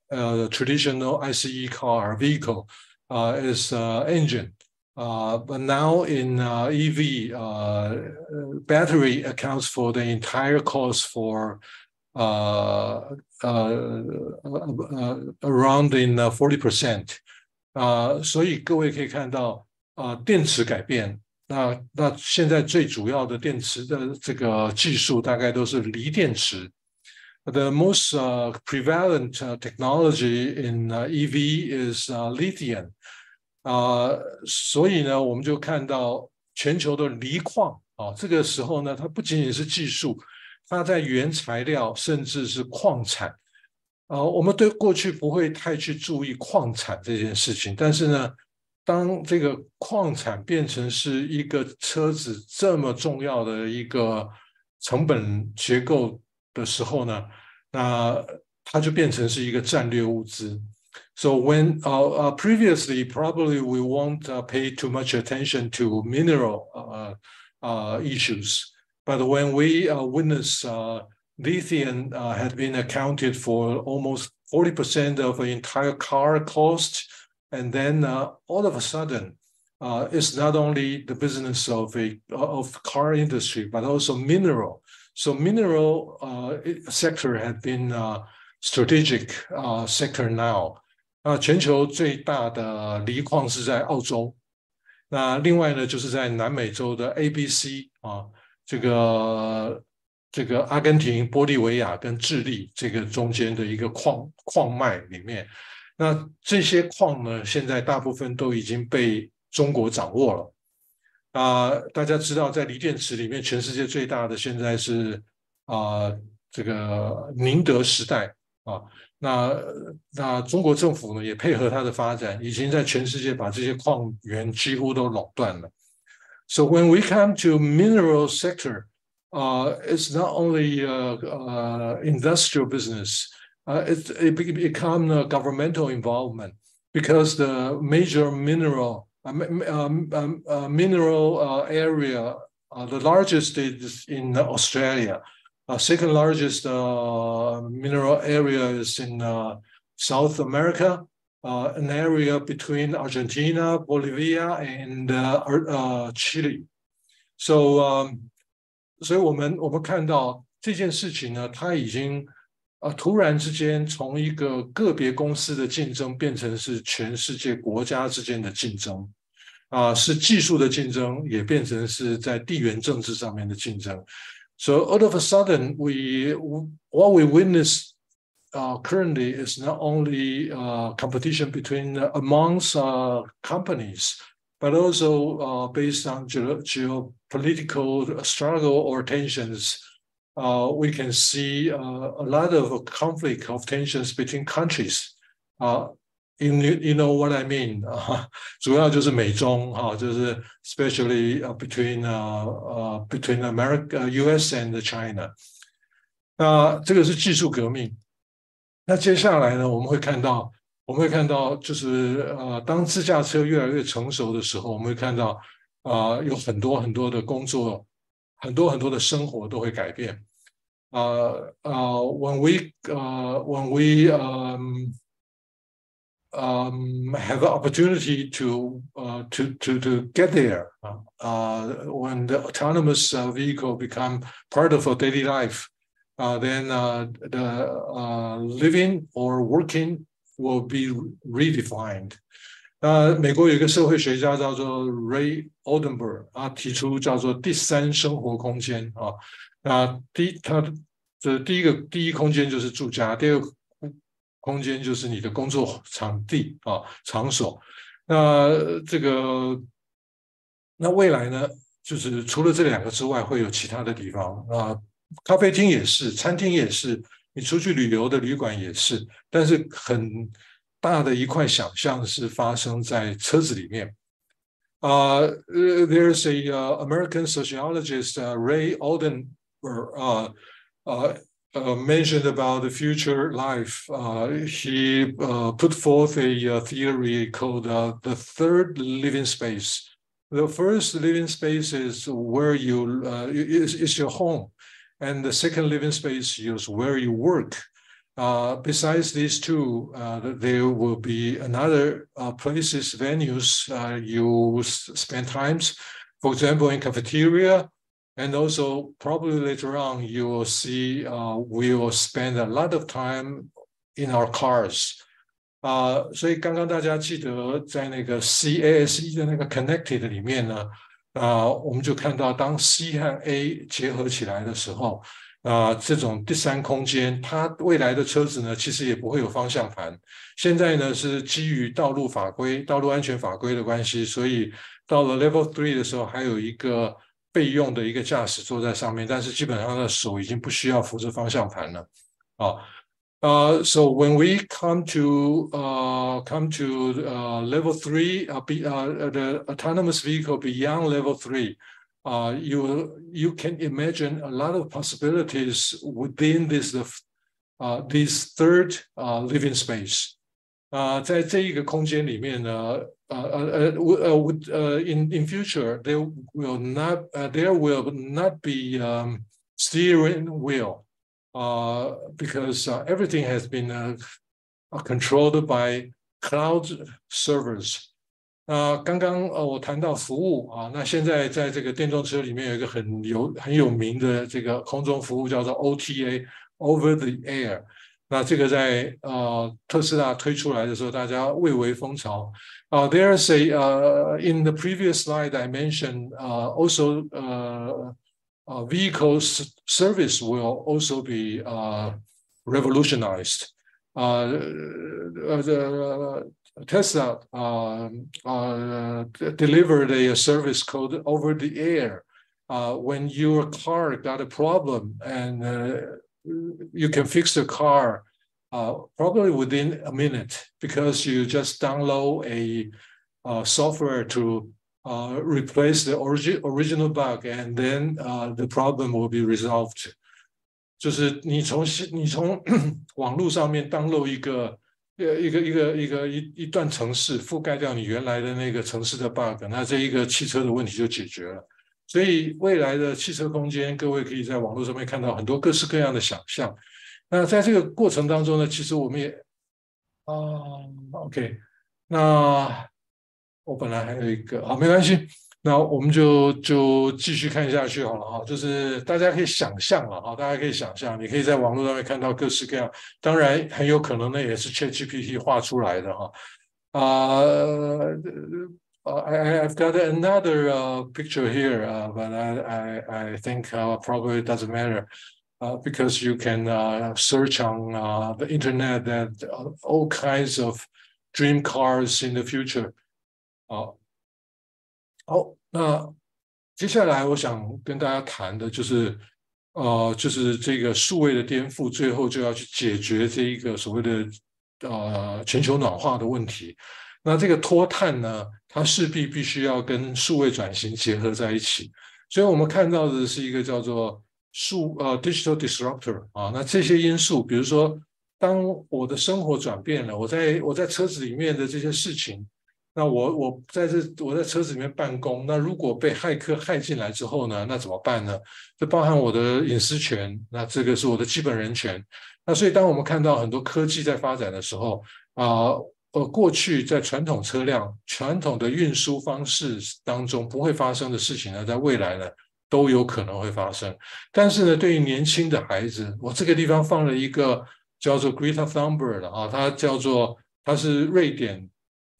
uh, traditional ICE car vehicle uh, is engine. Uh, but now in uh, EV, uh, battery accounts for the entire cost for uh, uh, uh, around in 40%. 啊，所以各位可以看到。啊，电池改变，那那现在最主要的电池的这个技术大概都是锂电池。The most uh, prevalent technology in EV is lithium. 啊，所以呢，我们就看到全球的锂矿啊，这个时候呢，它不仅仅是技术，它在原材料甚至是矿产。啊，我们对过去不会太去注意矿产这件事情，但是呢。当这个矿产变成是一个车子这么重要的一个成本结构的时候呢，那它就变成是一个战略物资。So when uh, uh, previously probably we won't uh, pay too much attention to mineral uh, issues, but when we witness lithium had been accounted for almost 40% of the entire car cost and then all of a sudden, uh, it's not only the business of a of car industry, but also mineral. So mineral uh, sector had been uh, strategic uh, sector now. 那全球最大的锂矿是在澳洲，那另外呢，就是在南美洲的 A、B、C 啊，这个这个阿根廷、玻利维亚跟智利这个中间的一个矿矿脉里面。那这些矿呢，现在大部分都已经被中国掌握了。啊，大家知道，在锂电池里面，全世界最大的现在是啊，这个宁德时代啊。那那中国政府呢，也配合它的发展，已经在全世界把这些矿源几乎都垄断了。So when we come to mineral sector, uh, it's not only uh, uh, industrial business. uh, it, it become a governmental involvement because the major mineral um, um, um, uh, mineral uh, area, uh, the largest is in Australia. Uh, second largest uh, mineral area is in South America, an area between Argentina, Bolivia, and Chile. So, um, 所以我们我们看到 这件事情呢，它已经啊突然之间从一个个别公司的竞争变成是全世界国家之间的竞争，啊，是技术的竞争，也变成是在地缘政治上面的竞争。 So all of a sudden, we what we witness uh, currently is not only uh, competition between uh, amongst uh, companies, but also uh, based on ge geopolitical struggle or tensions. Uh, we can see a lot of conflict of tensions between countries You, you know what I mean 啊，主要就是美中哈，就是 especially between 呃呃 between America U.S. and China。那这个是技术革命。那接下来呢，我们会看到，我们会看到，就是呃，当自驾车越来越成熟的时候，我们会看到啊，有很多很多的工作，很多很多的生活都会改变。啊啊，when we 呃 when we um um have an opportunity to uh to to to get there uh when the autonomous vehicle become part of our daily life uh, then uh, the uh, living or working will be redefined。那美国有一个社会学家叫做 Ray Oldenburg 啊，提出叫做第三生活空间啊。那第他这第一个第一空间就是住家，第二个 空间就是你的工作场地啊场所。那这个那未来呢，就是除了这两个之外，会有其他的地方啊。咖啡厅也是，餐厅也是，你出去旅游的旅馆也是，但是很大的一块想象是发生在车子里面。啊，there's a American sociologist Ray Oldenburg uh uh uh mentioned about the future life. Uh, he uh put forth a theory called uh the third living space. The first living space is where you uh is is your home. And the second living space is where you work. Uh, besides these two, uh, there will be another uh, places, venues uh, you spend times. For example, in cafeteria, and also probably later on you will see uh, we will spend a lot of time in our cars. 啊、uh,，所以刚刚大家记得在那个 CASE 的那个 Connected 里面呢，啊，我们就看到，当 C 和 A 结合起来的时候，啊，这种第三空间，它未来的车子呢，其实也不会有方向盘。现在呢，是基于道路法规、道路安全法规的关系，所以到了 Level Three 的时候，还有一个 备用的一个驾驶坐在上面，但是基本上的手已经不需要扶着方向盘了，啊。Uh, so when we come to uh, come to uh, level three, uh, be, uh, the autonomous vehicle beyond level three, uh, you you can imagine a lot of possibilities within this uh, this third uh, living space. 啊，在这一个空间里面呢， 呃呃呃呃呃，in in future there will not uh, there will not be um, steering wheel uh, because uh, everything has been uh, controlled by cloud servers. 那刚刚呃，我谈到服务啊，那现在在这个电动车里面有一个很有很有名的这个空中服务叫做 OTA（Over the Air）。 那这个在呃特斯拉推出来的时候，大家蔚为风潮。Uh, there's a uh, in the previous slide I mentioned uh, also uh, uh, vehicle service will also be uh, revolutionized. Uh, the Tesla um, uh, delivered a service called over the air. Uh, when your car got a problem and uh, you can fix the car uh, probably within a minute because you just download a uh, software to uh, replace the origi original bug, and then uh, the problem will be resolved. 就是你从你从网络上面 download 一个一个一个一个一一段程式，覆盖掉你原来的那个程式的 bug，那这一个汽车的问题就解决了。所以未来的汽车空间，各位可以在网络上面看到很多各式各样的想象。那在这个过程当中呢，其实我们也啊，OK，那我本来还有一个，好，没关系。那我们就就继续看下去好了哈，就是大家可以想象了哈，大家可以想象，你可以在网络上面看到各式各样，当然很有可能呢也是 ChatGPT 画出来的哈。啊，呃 ，I I've got another picture here, but I I I think probably doesn't matter. Uh, because you can uh, search on uh, the internet that all kinds of dream cars in the future. 啊，好，那接下来我想跟大家谈的就是，呃，就是这个数位的颠覆，最后就要去解决这一个所谓的呃全球暖化的问题。那这个脱碳呢， 它势必必须要跟数位转型结合在一起。所以我们看到的是一个叫做数呃，digital disruptor 啊，那这些因素，比如说，当我的生活转变了，我在我在车子里面的这些事情，那我我在这我在车子里面办公，那如果被骇客害进来之后呢，那怎么办呢？这包含我的隐私权，那这个是我的基本人权。那所以，当我们看到很多科技在发展的时候啊，呃过去在传统车辆、传统的运输方式当中不会发生的事情呢，在未来呢？都有可能会发生，但是呢，对于年轻的孩子，我这个地方放了一个叫做 Greta Thunberg 的啊，她叫做她是瑞典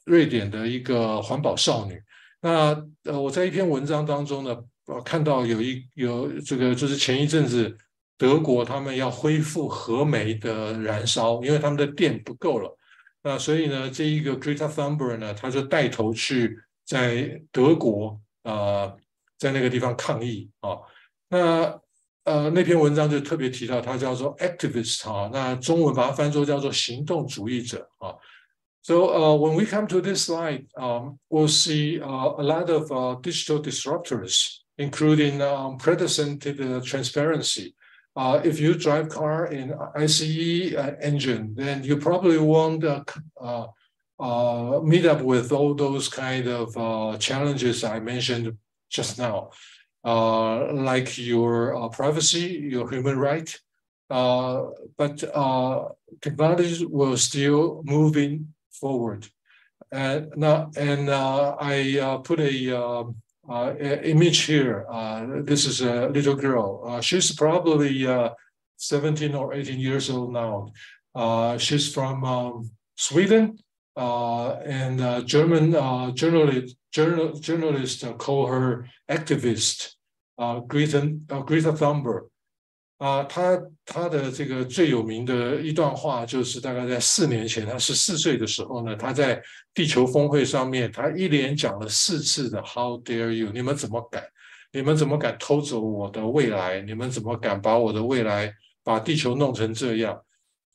瑞典的一个环保少女。那呃，我在一篇文章当中呢，呃，看到有一有这个就是前一阵子德国他们要恢复核煤的燃烧，因为他们的电不够了。那所以呢，这一个 Greta Thunberg 呢，他就带头去在德国啊。在那个地方抗议啊，那呃那篇文章就特别提到，它叫做 activist 啊，那中文把它翻作叫做行动主义者啊。So uh, when we come to this slide, um, we'll see uh, a lot of uh, digital disruptors, including um, unprecedented uh, transparency. uh, if you drive car in ICE uh, engine, then you probably won't meet up with all those kind of challenges I mentioned just now, uh, like your uh, privacy, your human right. Uh, but uh, technology will still moving forward. And now, and uh, I uh, put a, um, image here. this is a little girl. she's probably 17 or 18 years old now. she's from um, Sweden uh, and uh, German uh, journalist, journal, journalist call her activist, Greta Greta Thunberg。啊，他他的这个最有名的一段话，就是大概在四年前，他十四岁的时候呢，他在地球峰会上面，他一连讲了四次的 “How dare you！” 你们怎么敢？你们怎么敢偷走我的未来？你们怎么敢把我的未来把地球弄成这样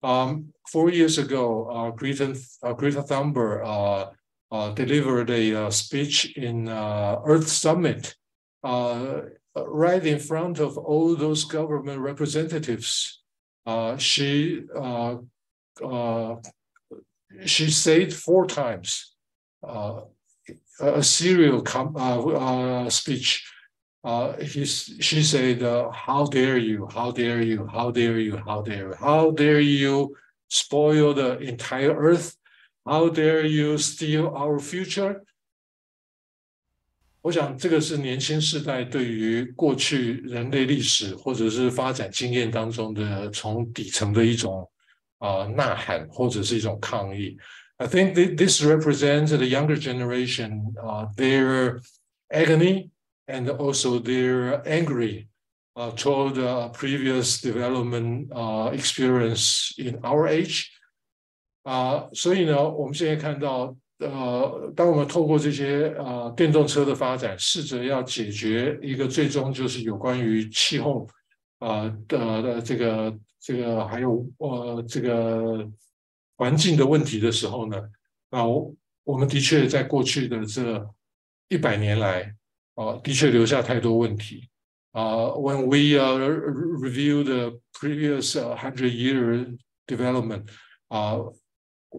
？um, four years ago, uh, Greta, uh, Greta Thunberg uh, uh delivered a speech in uh, Earth Summit 啊 right in front of all those government representatives. Uh, she uh, uh, she said four times a serial speech uh, he, she said, uh, "How dare you? How dare you? How dare you? How dare you? How dare you spoil the entire earth? How dare you steal our future?" 我想，这个是年轻世代对于过去人类历史或者是发展经验当中的从底层的一种啊、呃、呐喊，或者是一种抗议。I think this represents the younger generation, uh, their agony and also they're angry uh, toward the previous development uh, experience in our age. 啊，所以呢，我们现在看到， 呃，当我们透过这些呃电动车的发展，试着要解决一个最终就是有关于气候啊的的这个这个还有呃这个环境的问题的时候呢，啊，我们的确在过去的这一百年来。啊，的确留下太多问题。啊，when we are review the previous hundred year development, uh,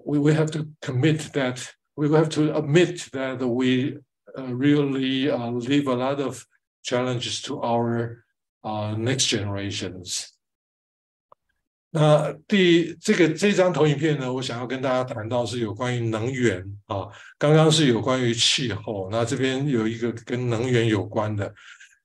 we we have to commit that we have to admit that we uh, really uh, leave a lot of challenges to our uh, next generations. 那第这个这张投影片呢，我想要跟大家谈到是有关于能源啊，刚刚是有关于气候，那这边有一个跟能源有关的。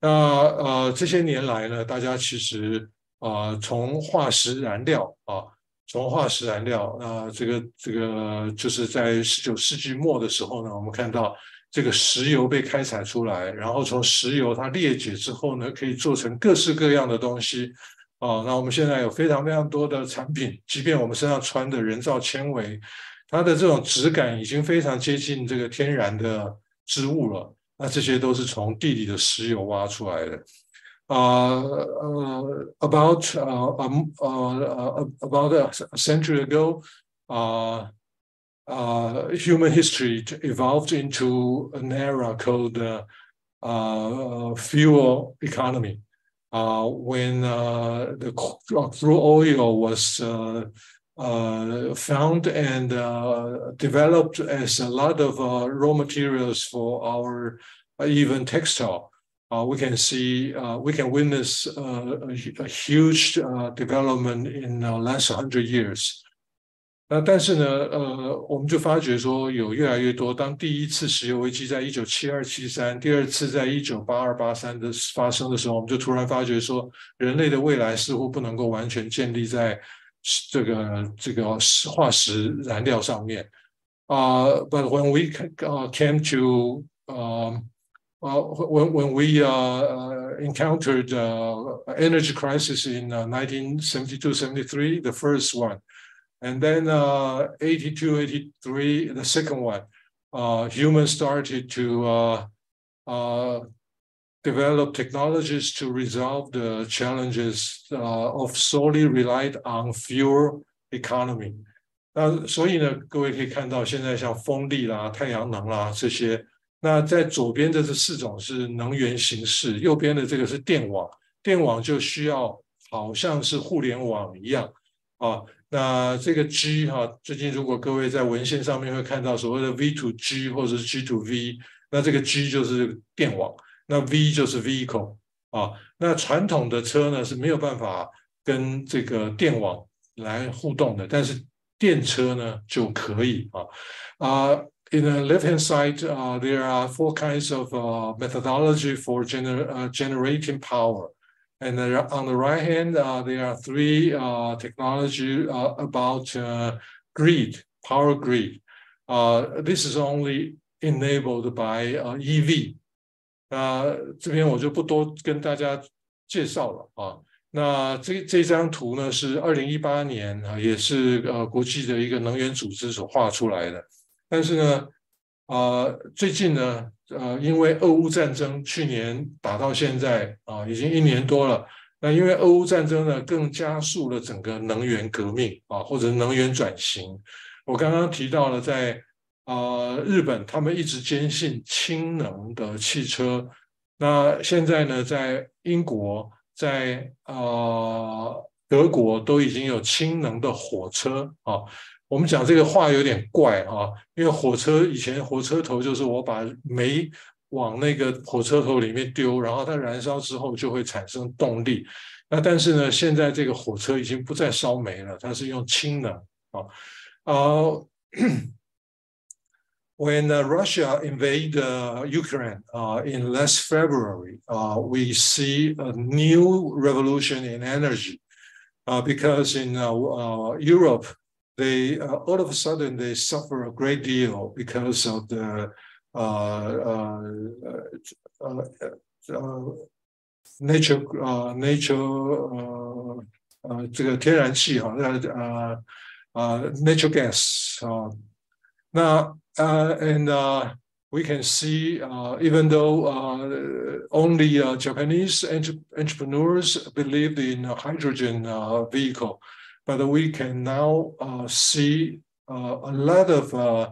那呃这些年来呢，大家其实啊从化石燃料啊， 从化石燃料，那这个这个就是在十九世纪末的时候呢，我们看到这个石油被开采出来，然后从石油它裂解之后呢，可以做成各式各样的东西。哦，那我们现在有非常非常多的产品，即便我们身上穿的人造纤维，它的这种质感已经非常接近这个天然的织物了。那这些都是从地里的石油挖出来的。Uh, uh, about uh, um, about a century ago, human history evolved into an era called fuel economy. Uh, when uh, the crude oil was uh, found and developed as a lot of raw materials for our even textile we can see, we can witness a, a, huge development in the last hundred years. 那但是呢，呃，我们就发觉说，有越来越多。当第一次石油危机在一九七二七三，第二次在一九八二八三的发生的时候，我们就突然发觉说，人类的未来似乎不能够完全建立在这个这个化石燃料上面。啊，But when we came to, um, when when we uh encountered the energy crisis in 1972-73, the first one. And then uh, 82, 83, the second one, uh, humans started to uh, uh, develop technologies to resolve the challenges uh, of solely relied on fuel economy. 那所以呢，各位可以看到，现在像风力啦、太阳能啦这些， 那在左边的这四种是能源形式，右边的这个是电网，电网就需要好像是互联网一样啊。那这个 G 哈，最近如果各位在文献上面会看到所谓的 V to G 或者是 G to V，那这个 G 就是电网，那 V 就是 vehicle 啊。那传统的车呢是没有办法跟这个电网来互动的，但是电车呢就可以啊。啊 ，in the left hand side 啊，there are four kinds of methodology for gener generating power。And on the right hand, uh, there are three uh, technology uh, about uh, grid, power grid. Uh, this is only enabled by uh, EV. 那这边我就不多跟大家介绍了啊。那这这张图呢是二零一八年啊，也是呃国际的一个能源组织所画出来的。 但是呢，啊，最近呢，呃，因为俄乌战争去年打到现在啊，已经一年多了。那因为俄乌战争呢，更加速了整个能源革命啊，或者能源转型。我刚刚提到了，在啊日本，他们一直坚信氢能的汽车。那现在呢，在英国，在啊德国都已经有氢能的火车啊。我们讲这个话有点怪啊，因为火车以前火车头就是我把煤往那个火车头里面丢，然后它燃烧之后就会产生动力。那但是呢，现在这个火车已经不再烧煤了，它是用氢能啊。呃，When Russia invade Ukraine in last February, we see a new revolution in energy because in Europe. they uh, all of a sudden they suffer a great deal because of the uh, uh, uh, uh nature nature 呃这个天然气哈呃呃 natural gas 啊那呃 and uh, we can see uh, even though uh, only uh, Japanese entrepreneurs believed in a hydrogen vehicle, but we can now uh, see uh, a lot of uh,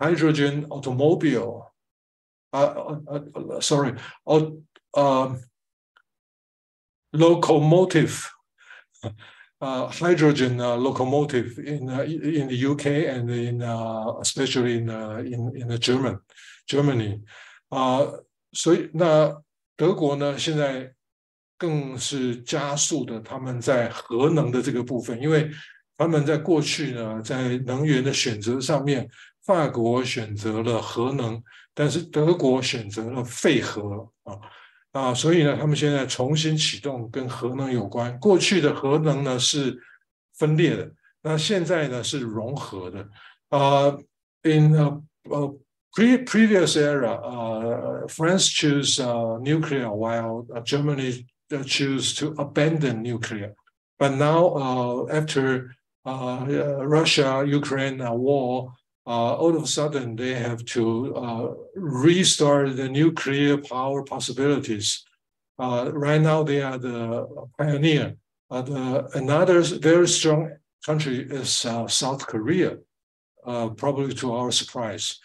hydrogen automobile. Uh, uh, uh, sorry, um, locomotive, hydrogen locomotive in in the UK and in especially in in in the German Germany 啊，所以那德国呢，现在 更是加速的他们在核能的这个部分，因为他们在过去呢，在能源的选择上面，法国选择了核能，但是德国选择了废核啊啊，所以呢，他们现在重新启动跟核能有关。过去的核能呢是分裂的，那现在呢是融合的啊。In a pre previous era, uh, France choose uh, nuclear while Germany choose to abandon nuclear. But now, uh, after uh, Russia Ukraine uh, war, all of a sudden they have to restart the nuclear power possibilities. right now, they are the pioneer. The, another very strong country is uh, South Korea, uh, probably to our surprise.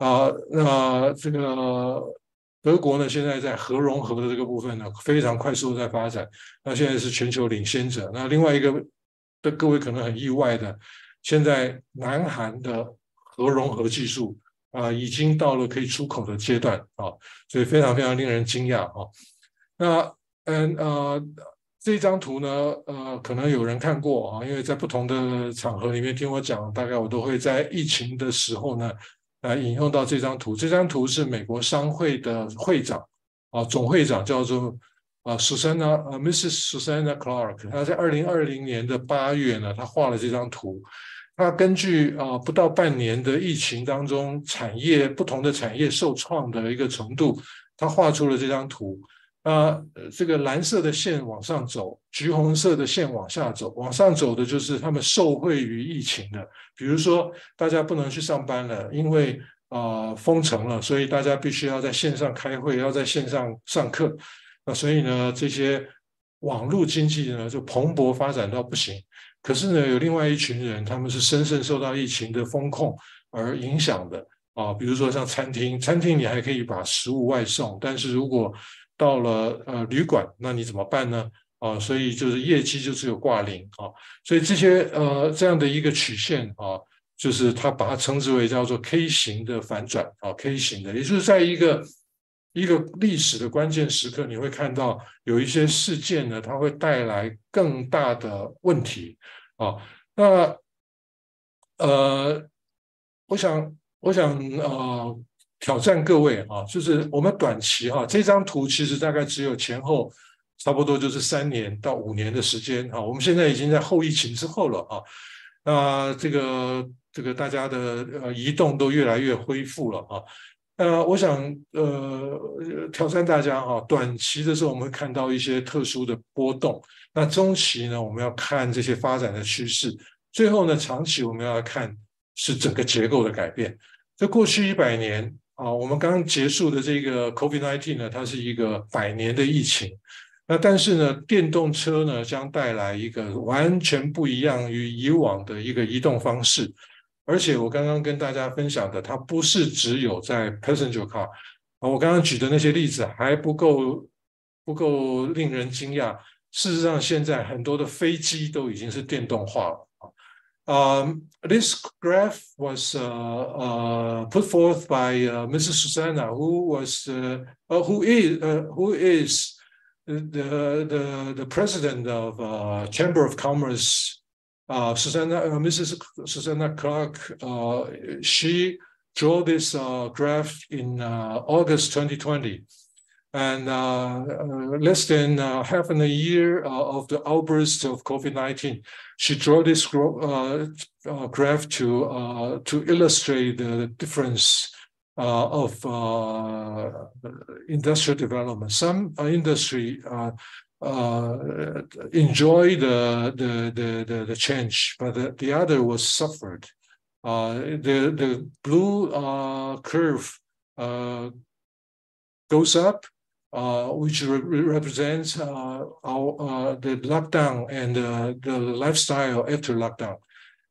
Uh, the, 德国呢，现在在核融合的这个部分呢，非常快速的在发展。那现在是全球领先者。那另外一个，的各位可能很意外的，现在南韩的核融合技术啊，已经到了可以出口的阶段啊，所以非常非常令人惊讶啊。那嗯呃，这张图呢，呃，可能有人看过啊，因为在不同的场合里面听我讲，大概我都会在疫情的时候呢。来引用到这张图，这张图是美国商会的会长啊，总会长叫做啊，Susanna 呃，Mrs. Susanna Clark。他在二零二零年的八月呢，他画了这张图。他根据啊不到半年的疫情当中，产业不同的产业受创的一个程度，他画出了这张图。啊，这个蓝色的线往上走，橘红色的线往下走。往上走的就是他们受惠于疫情的，比如说大家不能去上班了，因为啊封城了，所以大家必须要在线上开会，要在线上上课。那所以呢，这些网络经济呢就蓬勃发展到不行。可是呢，有另外一群人，他们是深深受到疫情的风控而影响的啊，比如说像餐厅，餐厅你还可以把食物外送，但是如果到了呃旅馆，那你怎么办呢？啊，所以就是业绩就只有挂零啊，所以这些呃这样的一个曲线啊，就是他把它称之为叫做 K 型的反转啊，K 型的，也就是在一个一个历史的关键时刻，你会看到有一些事件呢，它会带来更大的问题啊。那呃，我想，我想啊。挑战各位啊，就是我们短期哈，这张图其实大概只有前后差不多就是三年到五年的时间啊。我们现在已经在后疫情之后了啊，那这个这个大家的呃移动都越来越恢复了啊。呃，我想呃挑战大家哈，短期的时候我们会看到一些特殊的波动，那中期呢我们要看这些发展的趋势，最后呢长期我们要看是整个结构的改变。在过去一百年。啊，我们刚刚结束的这个 COVID-19 呢，它是一个百年的疫情。那但是呢，电动车呢将带来一个完全不一样于以往的一个移动方式。而且我刚刚跟大家分享的，它不是只有在 passenger car 啊，我刚刚举的那些例子还不够不够令人惊讶。事实上，现在很多的飞机都已经是电动化了。Um, this graph was uh, uh, put forth by uh, Mrs. Susanna, who was uh, uh, who is uh, who is the the the president of Chamber of Commerce. Susanna, Mrs. Susanna Clark, she drew this graph in August 2020. And uh, uh, less than uh, half in a year of the outburst of COVID-19, she drew this graph to to illustrate the difference uh, of uh, industrial development. Some uh, industry enjoy the, the, the, the, the, change, but the, the other was suffered. the, the blue curve goes up uh, which re represents uh, our uh, the lockdown and the lifestyle after lockdown.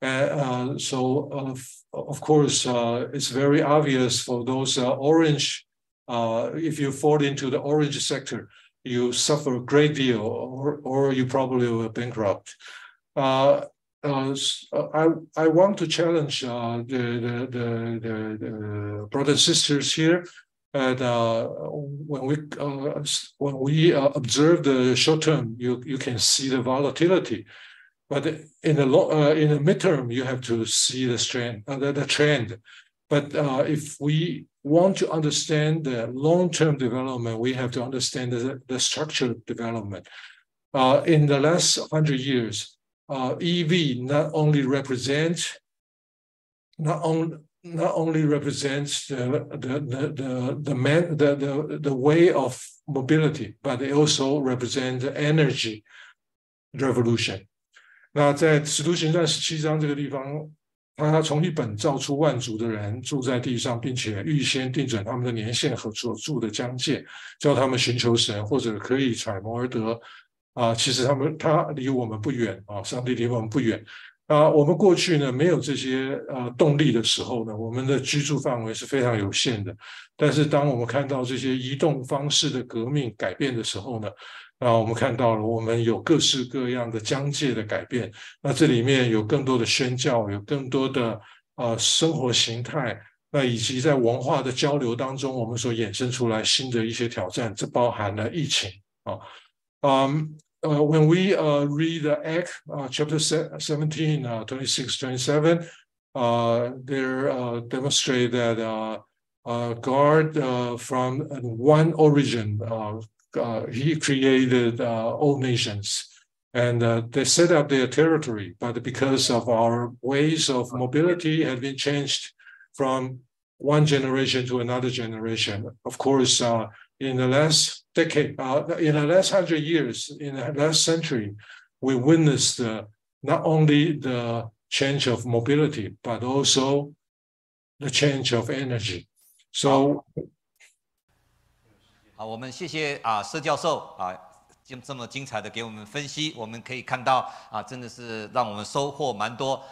And so, of course, it's very obvious for those orange. if you fall into the orange sector, you suffer a great deal, or, or you probably will bankrupt. Uh, uh, I, I want to challenge uh, the, the, the, the, brothers and sisters here And uh, when we uh, when we uh, observe the short term, you you can see the volatility, but in the long uh, in the midterm, you have to see the trend uh, the, the trend. But uh, if we want to understand the long term development, we have to understand the, the structural development. In the last hundred years, EV not only represents not only not only represents the the the the the man the the way of mobility, but they also represent the energy revolution. 那在《使徒行传》十七章这个地方，他从一本造出万族的人住在地上，并且预先定准他们的年限和所住的疆界，叫他们寻求神，或者可以揣摩而得。啊，其实他们他离我们不远啊，上帝离我们不远。啊，我们过去呢没有这些呃动力的时候呢，我们的居住范围是非常有限的。但是当我们看到这些移动方式的革命改变的时候呢，啊，我们看到了我们有各式各样的疆界的改变。那这里面有更多的宣教，有更多的呃生活形态，那以及在文化的交流当中，我们所衍生出来新的一些挑战，这包含了疫情啊，嗯。Uh, when we uh, read uh, Act uh, chapter se- 17, uh, 26, 27, uh, there uh, demonstrate that God from one origin, He created all nations. And they set up their territory, but because of our ways of mobility had been changed from one generation to another generation. Of course, in the last decade, uh, in the last hundred years, in the last century, we witnessed uh, not only the change of mobility, but also the change of energy. So 好，我们谢谢啊，佘教授啊，这这么精彩的给我们分析，我们可以看到啊，真的是让我们收获蛮多